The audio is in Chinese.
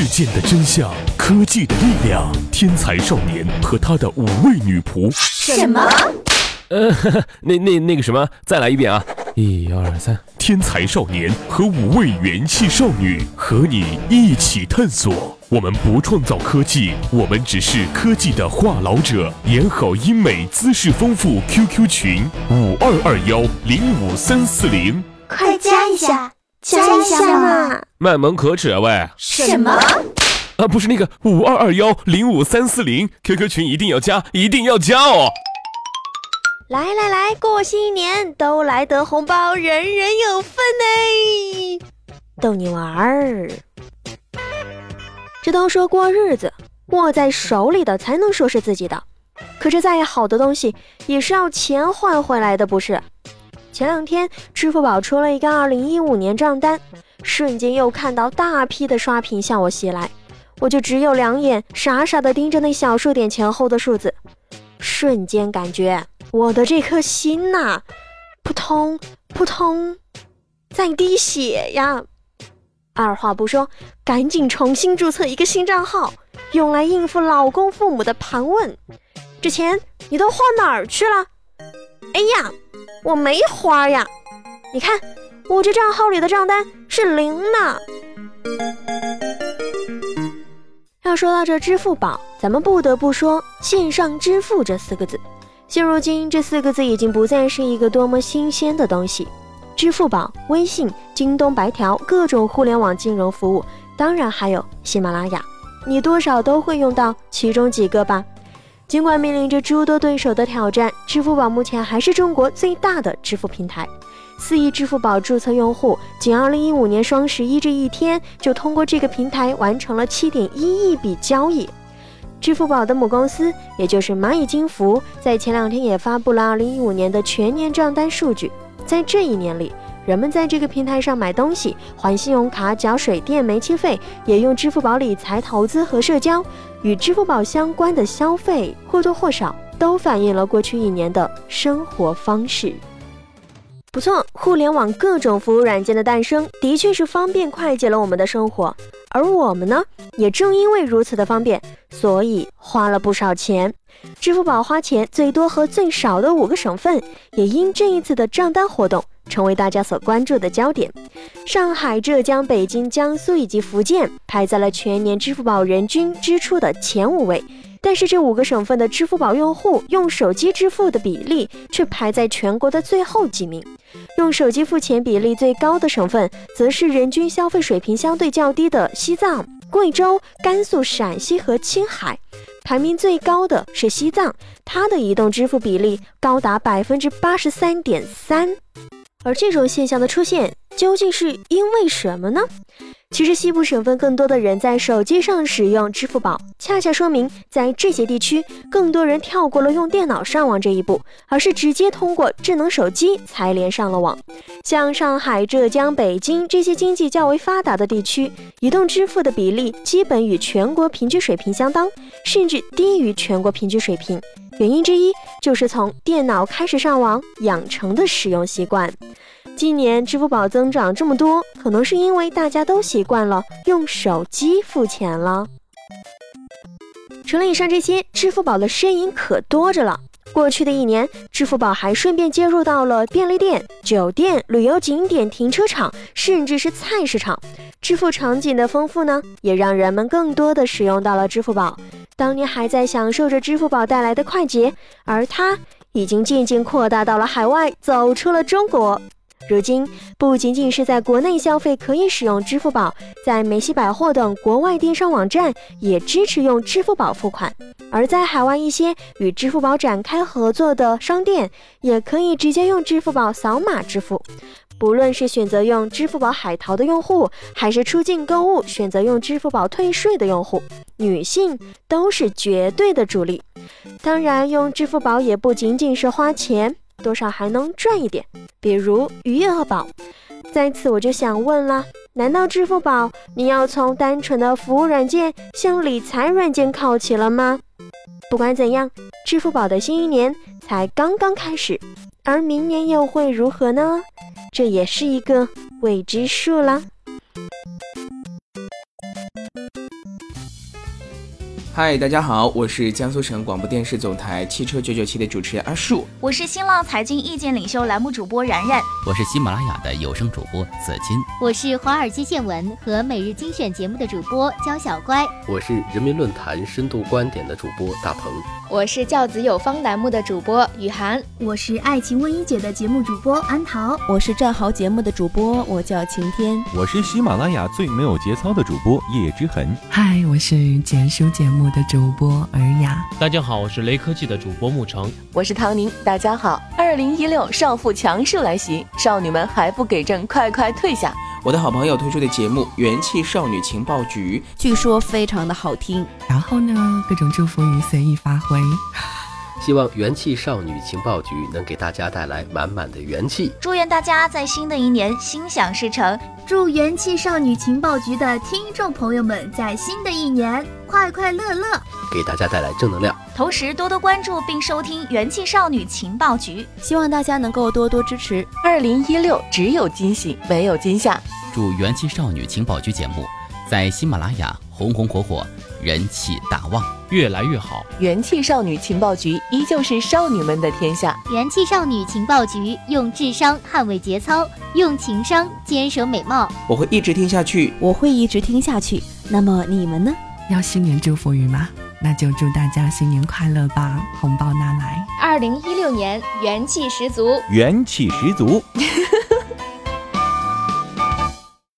事件的真相，科技的力量，天才少年和他的五位女仆。什么？呃，那那那个什么，再来一遍啊！一二三，天才少年和五位元气少女和你一起探索。我们不创造科技，我们只是科技的话痨者。演好英美姿势丰富 QQ 群五二二幺零五三四零，快加一下，加一下嘛！卖萌可耻啊喂！什么？啊，不是那个五二二幺零五三四零 QQ 群一定要加，一定要加哦！来来来，过新年都来得红包，人人有份呢！逗你玩儿。这都说过日子，握在手里的才能说是自己的。可是再好的东西也是要钱换回来的，不是？前两天支付宝出了一个二零一五年账单，瞬间又看到大批的刷屏向我袭来，我就只有两眼傻傻的盯着那小数点前后的数字，瞬间感觉我的这颗心呐，扑通扑通，在滴血呀！二话不说，赶紧重新注册一个新账号，用来应付老公父母的盘问。这钱你都花哪儿去了？哎呀，我没花呀！你看我这账号里的账单是零呢。要说到这支付宝，咱们不得不说线上支付这四个字。现如今，这四个字已经不再是一个多么新鲜的东西。支付宝、微信、京东白条，各种互联网金融服务，当然还有喜马拉雅，你多少都会用到其中几个吧。尽管面临着诸多对手的挑战，支付宝目前还是中国最大的支付平台。四亿支付宝注册用户，仅2015年双十一这一天就通过这个平台完成了7.1亿笔交易。支付宝的母公司，也就是蚂蚁金服，在前两天也发布了2015年的全年账单数据。在这一年里，人们在这个平台上买东西、还信用卡、缴水电煤气费，也用支付宝理财、投资和社交。与支付宝相关的消费，或多或少都反映了过去一年的生活方式。不错，互联网各种服务软件的诞生，的确是方便快捷了我们的生活。而我们呢，也正因为如此的方便，所以花了不少钱。支付宝花钱最多和最少的五个省份，也因这一次的账单活动，成为大家所关注的焦点。上海、浙江、北京、江苏以及福建排在了全年支付宝人均支出的前五位，但是这五个省份的支付宝用户用手机支付的比例却排在全国的最后几名。用手机付钱比例最高的省份，则是人均消费水平相对较低的西藏、贵州、甘肃、陕西和青海。排名最高的是西藏，它的移动支付比例高达百分之八十三点三。而这种现象的出现，究竟是因为什么呢？其实西部省份更多的人在手机上使用支付宝，恰恰说明在这些地区，更多人跳过了用电脑上网这一步，而是直接通过智能手机才连上了网。像上海、浙江、北京这些经济较为发达的地区，移动支付的比例基本与全国平均水平相当，甚至低于全国平均水平。原因之一就是从电脑开始上网养成的使用习惯。今年支付宝增长这么多，可能是因为大家都习惯了用手机付钱了。除了以上这些，支付宝的身影可多着了。过去的一年，支付宝还顺便接入到了便利店、酒店、旅游景点、停车场，甚至是菜市场。支付场景的丰富呢，也让人们更多的使用到了支付宝。当年还在享受着支付宝带来的快捷，而它已经渐渐扩大到了海外，走出了中国。如今，不仅仅是在国内消费可以使用支付宝，在梅西百货等国外电商网站也支持用支付宝付款；而在海外一些与支付宝展开合作的商店，也可以直接用支付宝扫码支付。不论是选择用支付宝海淘的用户，还是出境购物选择用支付宝退税的用户，女性都是绝对的主力。当然，用支付宝也不仅仅是花钱。多少还能赚一点，比如余额宝。在此我就想问了，难道支付宝你要从单纯的服务软件向理财软件靠齐了吗？不管怎样，支付宝的新一年才刚刚开始，而明年又会如何呢？这也是一个未知数啦。嗨，大家好，我是江苏省广播电视总台汽车九九七的主持人阿树。我是新浪财经意见领袖栏目主播然然。我是喜马拉雅的有声主播子金。我是华尔街见闻和每日精选节目的主播焦小乖。我是人民论坛深度观点的主播大鹏。我是教子有方栏目的主播雨涵。我是爱情问一姐的节目主播安桃。我是战壕节目的主播，我叫晴天。我是喜马拉雅最没有节操的主播叶之痕。嗨，我是简书节目的主播尔雅。大家好，我是雷科技的主播沐橙。我是唐宁。大家好，二零一六少妇强势来袭，少女们还不给朕快快退下！我的好朋友推出的节目《元气少女情报局》，据说非常的好听。然后呢，各种祝福语随意发挥。希望元气少女情报局能给大家带来满满的元气。祝愿大家在新的一年心想事成。祝元气少女情报局的听众朋友们在新的一年快快乐乐，给大家带来正能量。同时多多关注并收听元气少女情报局，希望大家能够多多支持。二零一六只有惊喜，没有惊吓。祝元气少女情报局节目在喜马拉雅红红火火，人气大旺，越来越好。元气少女情报局依旧是少女们的天下。元气少女情报局用智商捍卫节操，用情商坚守美貌。我会一直听下去，我会一直听下去。那么你们呢？要新年祝福语吗？那就祝大家新年快乐吧！红包拿来。二零一六年元气十足，元气十足。